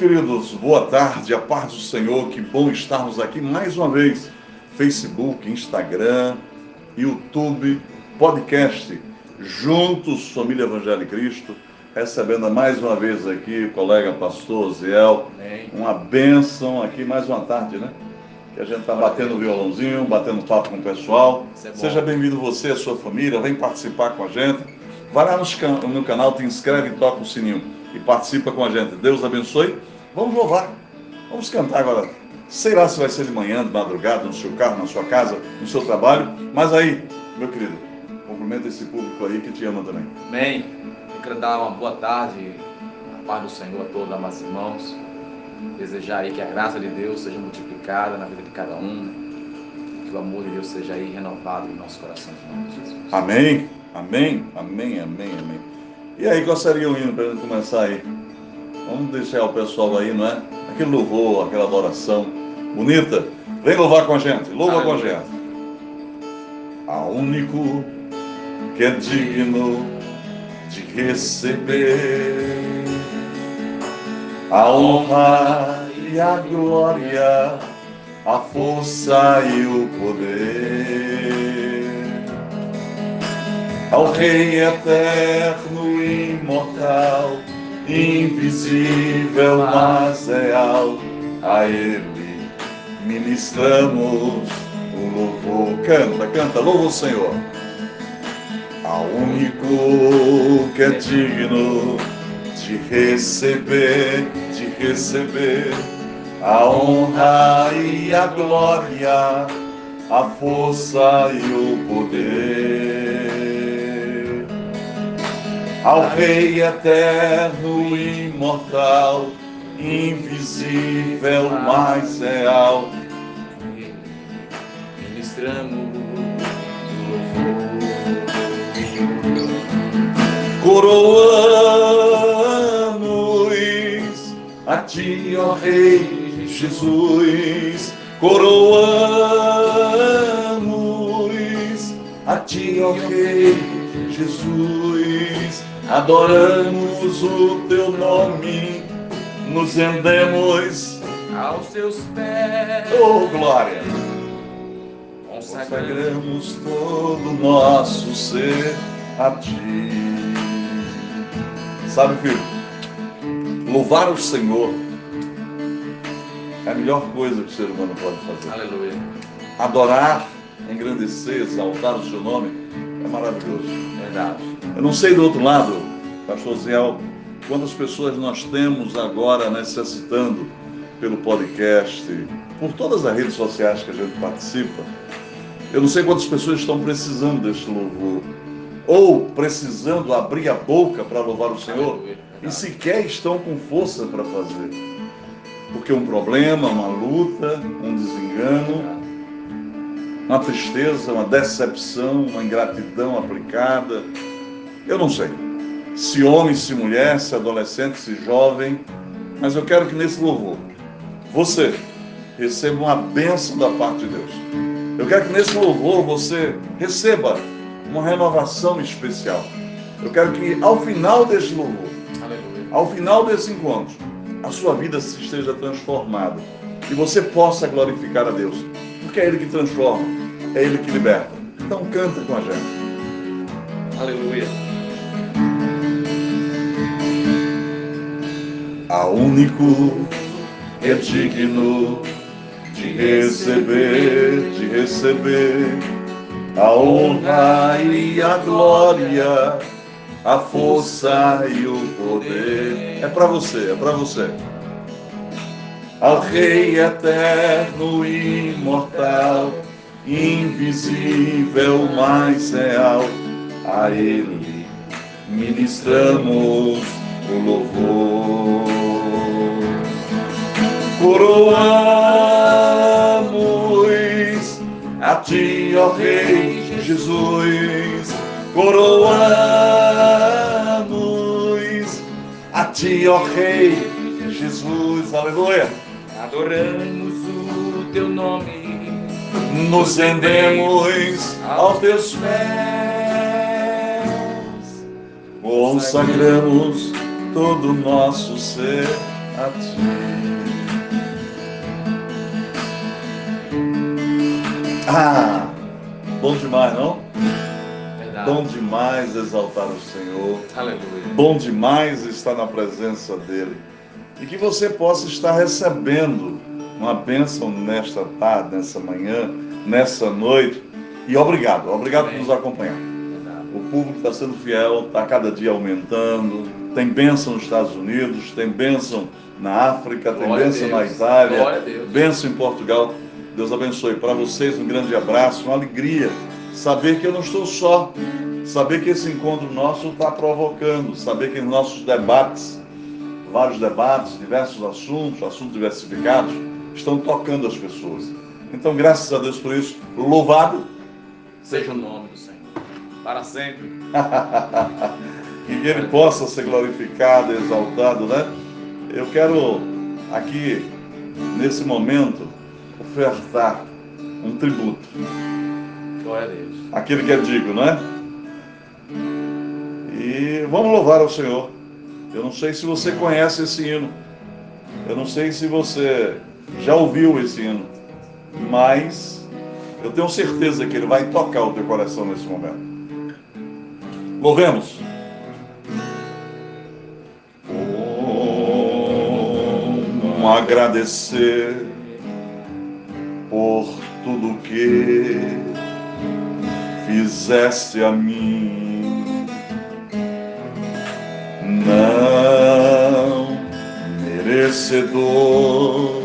Queridos, boa tarde, a paz do Senhor, que bom estarmos aqui mais uma vez. Facebook, Instagram, YouTube, podcast, juntos, Família Evangelho Cristo, recebendo mais uma vez aqui o colega pastor Ziel, uma bênção aqui mais uma tarde, né? Que a gente está batendo violãozinho, batendo papo com o pessoal. É Seja bem-vindo você e a sua família, vem participar com a gente. Vai lá no, canal, te inscreve toca o sininho e participa com a gente. Deus abençoe. Vamos louvar. Vamos cantar agora. Sei lá se vai ser de manhã, de madrugada, no seu carro, na sua casa, no seu trabalho. Mas aí, meu querido, cumprimenta esse público aí que te ama também. Amém. Eu quero dar uma boa tarde, a paz do Senhor a todos, amados irmãos. Desejar aí que a graça de Deus seja multiplicada na vida de cada um. Que o amor de Deus seja aí renovado em nosso coração, em nome de Jesus. Amém. Amém. Amém. Amém. Amém. E aí, seria o hino para a gente começar aí? Vamos deixar o pessoal aí, não é? Aquele louvor, aquela adoração bonita. Vem louvar com a gente, louva com a gente. A único que é digno de receber a honra e a glória, a força e o poder. Ao Rei eterno e imortal invisível, mas real, a Ele ministramos o louvor. Canta, canta, louva o Senhor. Ao único que é digno de receber, de receber a honra e a glória, a força e o poder ao Rei eterno, imortal, invisível, mais real. Ministramos Coroamos a ti, ó Rei Jesus, coroamos a ti, ó Rei Jesus adoramos o teu nome, nos rendemos aos teus pés. Oh, glória! Consagramos todo o nosso ser a ti. Sabe, filho, louvar o Senhor é a melhor coisa que o ser humano pode fazer. Aleluia. Adorar, engrandecer, exaltar o seu nome é maravilhoso. Verdade. Eu não sei do outro lado, pastor Ziel, quantas pessoas nós temos agora necessitando pelo podcast, por todas as redes sociais que a gente participa. Eu não sei quantas pessoas estão precisando deste louvor, ou precisando abrir a boca para louvar o Senhor, e sequer estão com força para fazer. Porque um problema, uma luta, um desengano, uma tristeza, uma decepção, uma ingratidão aplicada. Eu não sei. Se homem, se mulher, se adolescente, se jovem. Mas eu quero que nesse louvor, você receba uma bênção da parte de Deus. Eu quero que nesse louvor você receba uma renovação especial. Eu quero que ao final deste louvor, Aleluia. ao final desse encontro, a sua vida se esteja transformada e você possa glorificar a Deus, porque é Ele que transforma, é Ele que liberta. Então canta com a gente. Aleluia. A único é digno de receber, de receber a honra e a glória, a força e o poder. É para você, é para você. Ao Rei eterno e imortal invisível, mais real, a Ele ministramos o louvor. Coroamos a Ti, ó Rei Jesus, coroamos a Ti, ó Rei Jesus, aleluia. Adoramos o Teu nome nos rendemos aos teus pés, consagramos todo o nosso ser a ti. Ah, bom demais, não? Bom demais exaltar o Senhor. Aleluia. Bom demais estar na presença dele. E que você possa estar recebendo uma bênção nesta tarde, nessa manhã, nessa noite. E obrigado, obrigado por Amém. nos acompanhar. O público está sendo fiel, está cada dia aumentando. Tem bênção nos Estados Unidos, tem bênção na África, tem Glória bênção na. Itália, bênção em Portugal. Deus abençoe. Para vocês, um grande abraço, uma alegria. Saber que eu não estou só. Saber que esse encontro nosso está provocando. Saber que em nossos debates, vários debates, diversos assuntos, assuntos diversificados, estão tocando as pessoas. Então, graças a Deus por isso. Louvado Seja o nome do Senhor. Para sempre. e que ele possa ser glorificado, exaltado, né? Eu quero aqui, nesse momento, ofertar um tributo. Glória a Deus. Aquele que é digno, não é? E vamos louvar ao Senhor. Eu não sei se você conhece esse hino. Eu não sei se você já ouviu esse hino. Mas eu tenho certeza que ele vai tocar o teu coração nesse momento. Louvemos. Como agradecer por tudo que fizeste a mim. Não merecedor,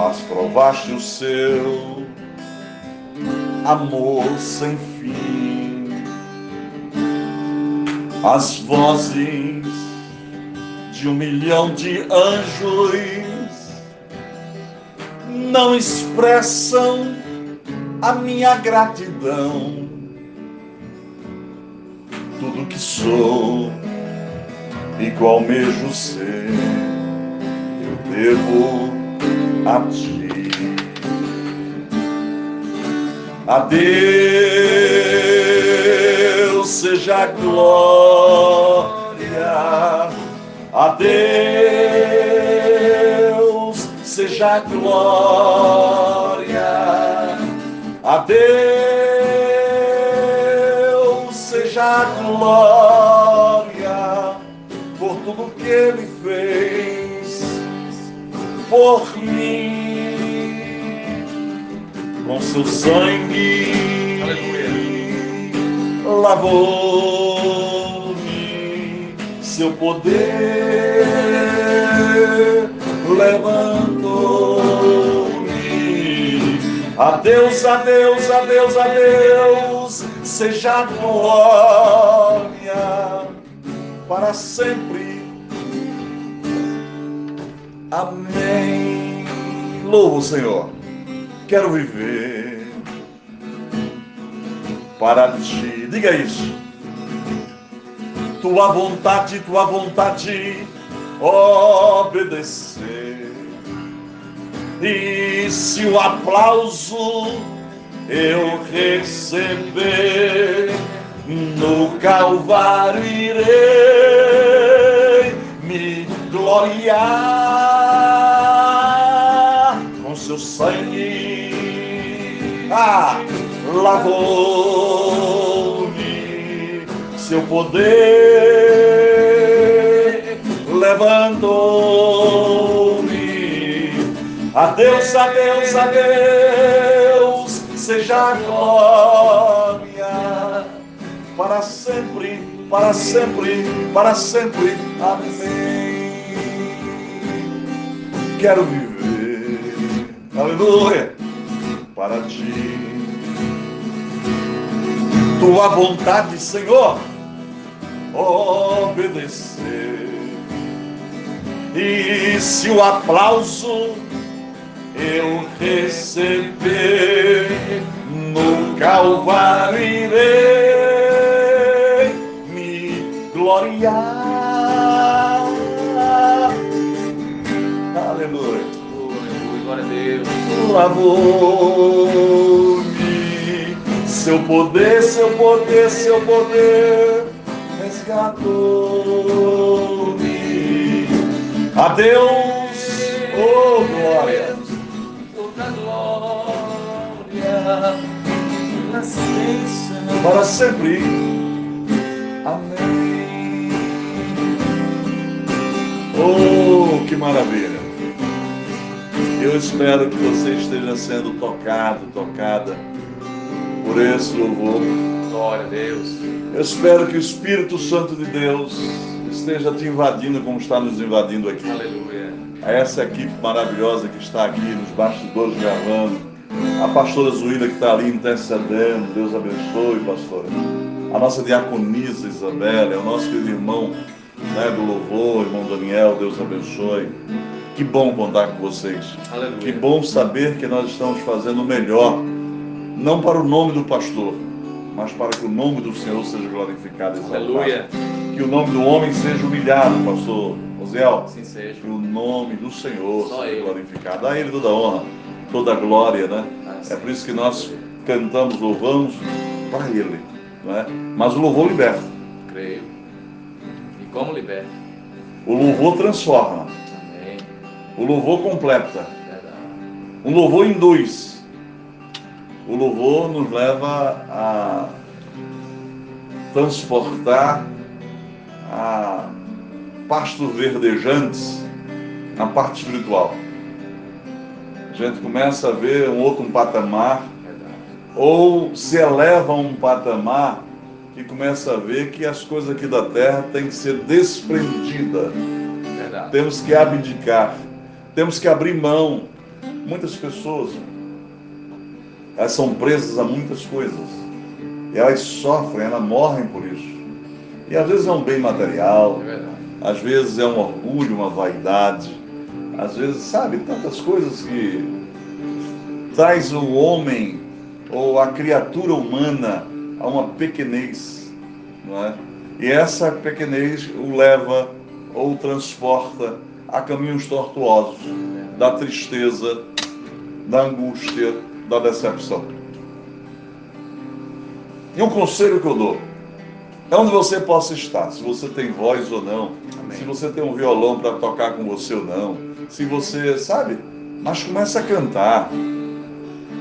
mas provaste o seu amor sem fim. As vozes de um milhão de anjos não expressam a minha gratidão. Tudo que sou e mesmo ser, eu devo a ti. A Deus seja a glória, a Deus seja a glória, a Deus seja a glória por tudo que Ele fez por mim com seu sangue lavou-me, seu poder levantou-me. Adeus, adeus, adeus, adeus, seja a glória para sempre. Amém. Louvo o Senhor. Quero viver para ti. Diga isso. Tua vontade, tua vontade, obedecer. E se o aplauso eu receber, no Calvário irei me gloriar sangue. Ah, lavou-me, seu poder levantou-me. Adeus, adeus, adeus, seja a glória para sempre, para sempre, para sempre. Amém. Quero viver, aleluia, para ti. Tua vontade, Senhor, obedecer. E se o aplauso eu receber no Calvário irei me gloriar. Deus. Lavou-me, seu poder, seu poder, seu poder resgatou-me. A Deus, oh glória. Toda glória. Para sempre. Amém. Oh, que maravilha. Eu espero que você esteja sendo tocado, tocada por esse louvor. Glória a Deus. Eu espero que o Espírito Santo de Deus esteja te invadindo como está nos invadindo aqui. Aleluia. A essa equipe maravilhosa que está aqui nos bastidores gravando. A pastora Zuíla que está ali intercedendo. Deus abençoe, pastora. A nossa diaconisa Isabela, é o nosso querido irmão né, do louvor, irmão Daniel, Deus abençoe. Que bom contar com vocês. Aleluia. Que bom saber que nós estamos fazendo o melhor, não para o nome do pastor, mas para que o nome do Senhor seja glorificado e exaltado. Aleluia. Que o nome do homem seja humilhado, pastor Osiel. Assim seja. Que o nome do Senhor Só seja ele. glorificado. A Ele toda a honra, toda a glória, né? Assim. É por isso que nós cantamos, louvamos para Ele. Não é? Mas o louvor liberta. Creio. E como liberta? O louvor transforma. O louvor completa. Um louvor induz. O louvor nos leva a transportar a pastos verdejantes na parte espiritual. A gente começa a ver um outro patamar, ou se eleva a um patamar e começa a ver que as coisas aqui da terra têm que ser desprendidas. Temos que abdicar, temos que abrir mão. Muitas pessoas, elas são presas a muitas coisas. E elas sofrem, elas morrem por isso. E às vezes é um bem material, É às vezes é um orgulho, uma vaidade, às vezes, sabe, tantas coisas que traz o homem ou a criatura humana a uma pequenez, não é? E essa pequenez o leva ou o transporta a caminhos tortuosos da tristeza, da angústia, da decepção. E um conselho que eu dou é onde você possa estar, se você tem voz ou não, Amém. se você tem um violão para tocar com você ou não, se você, sabe, mas começa a cantar.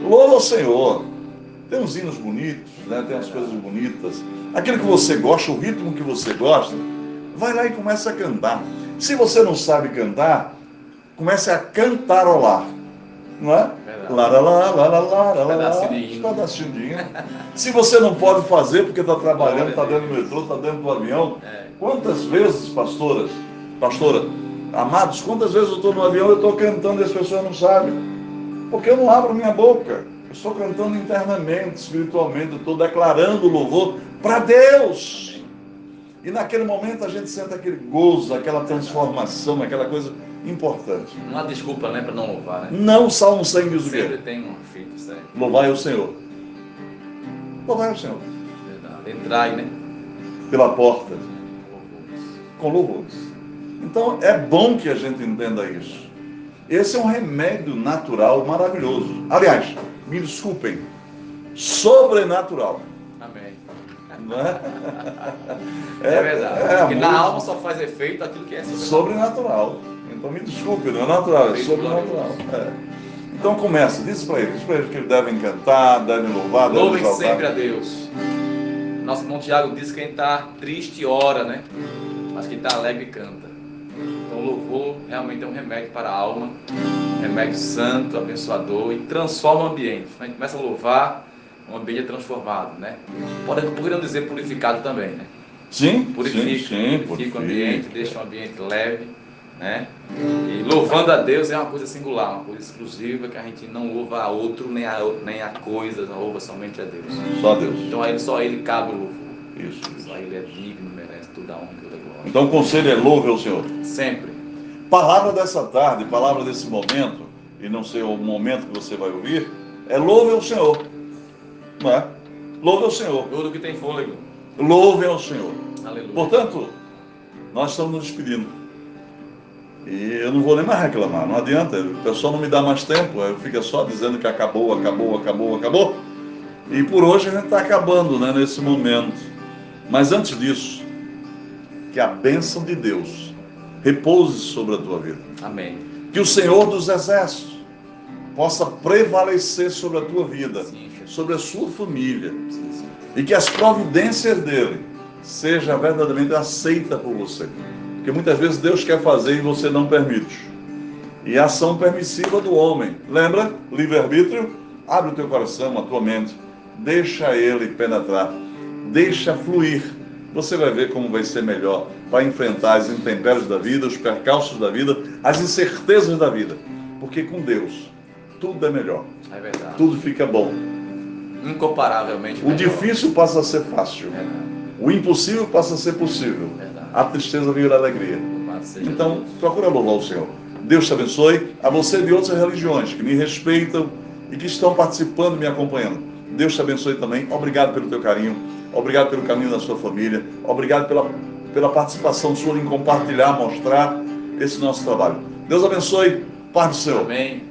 Louva ao Senhor. Tem uns hinos bonitos, né? tem as coisas bonitas. Aquilo que você gosta, o ritmo que você gosta, vai lá e começa a cantar. Se você não sabe cantar, comece a cantarolar. Não é? Lá, lá, lá, lá, lá, Pedacinho de hino. Se você não pode fazer porque está trabalhando, está dentro do metrô, está dentro do avião, É. Quantas vezes, pastoras, pastora, amados, quantas vezes eu estou no avião e estou cantando e as pessoas não sabem? Porque eu não abro minha boca. Eu estou cantando internamente, espiritualmente, eu estou declarando louvor para Deus. E naquele momento a gente sente aquele gozo, aquela transformação, aquela coisa importante. Não há desculpa, né, para não louvar, né? Não o Salmo 100 diz o Sempre quê? tem um fito, certo? Louvai o Senhor. Louvai o Senhor. Verdade. Entrai, né? Pela porta. Com louvores. Então é bom que a gente entenda isso. Esse é um remédio natural maravilhoso. Aliás, me desculpem, sobrenatural. Não é? É, verdade. É, Porque na alma só faz efeito aquilo que é sobrenatural. sobrenatural. Então me desculpe, não é natural, é sobrenatural. É. Então começa, diz para eles, diz para eles que eles devem cantar, devem louvar, devem Louvem exaltar. sempre a Deus. Nosso irmão Tiago diz que quem está triste ora, né? Mas quem está alegre canta. Então o louvor realmente é um remédio para a alma, remédio santo, abençoador e transforma o ambiente. A gente começa a louvar, o ambiente é transformado, né? Pode, poderiam dizer purificado também, né? Sim, Purifica, sim, sim, purifica o ambiente, deixa o ambiente leve, né? E louvando a Deus é uma coisa singular, uma coisa exclusiva que a gente não louva a outro, nem a, nem a coisa, não louva somente a Deus. Só Deus. Então a ele, só a ele cabe o louvor. Isso. Só ele é digno, merece toda a honra e toda a glória. Então o conselho é louve ao Senhor. Sempre. Palavra dessa tarde, palavra desse momento, e não sei o momento que você vai ouvir, é louve ao Senhor. Não é? Louve ao Senhor. Todo que tem fôlego. Louve ao Senhor. Aleluia. Portanto, nós estamos nos despedindo. E eu não vou nem mais reclamar, não adianta. O pessoal não me dá mais tempo, eu fico só dizendo que acabou, acabou, acabou, acabou. E por hoje a gente está acabando, né, nesse momento. Mas antes disso, que a bênção de Deus repouse sobre a tua vida. Amém. Que o Senhor dos Exércitos possa prevalecer sobre a tua vida, sobre a sua família, e que as providências dele seja verdadeiramente aceita por você. Porque muitas vezes Deus quer fazer e você não permite. E a ação permissiva do homem. Lembra? Livre-arbítrio? Abre o teu coração, a tua mente. Deixa ele penetrar. Deixa fluir. Você vai ver como vai ser melhor para enfrentar as intempéries da vida, os percalços da vida, as incertezas da vida. Porque com Deus tudo é melhor. É verdade. Tudo fica bom. Incomparavelmente O melhor. difícil passa a ser fácil. Verdade. O impossível passa a ser possível. Verdade. A tristeza vira alegria. Então, procura louvar o Senhor. Deus te abençoe. A você de outras religiões que me respeitam e que estão participando e me acompanhando. Deus te abençoe também. Obrigado pelo teu carinho. Obrigado pelo caminho da sua família. Obrigado pela, pela participação sua em compartilhar, mostrar esse nosso trabalho. Deus abençoe. Paz do Senhor. Amém.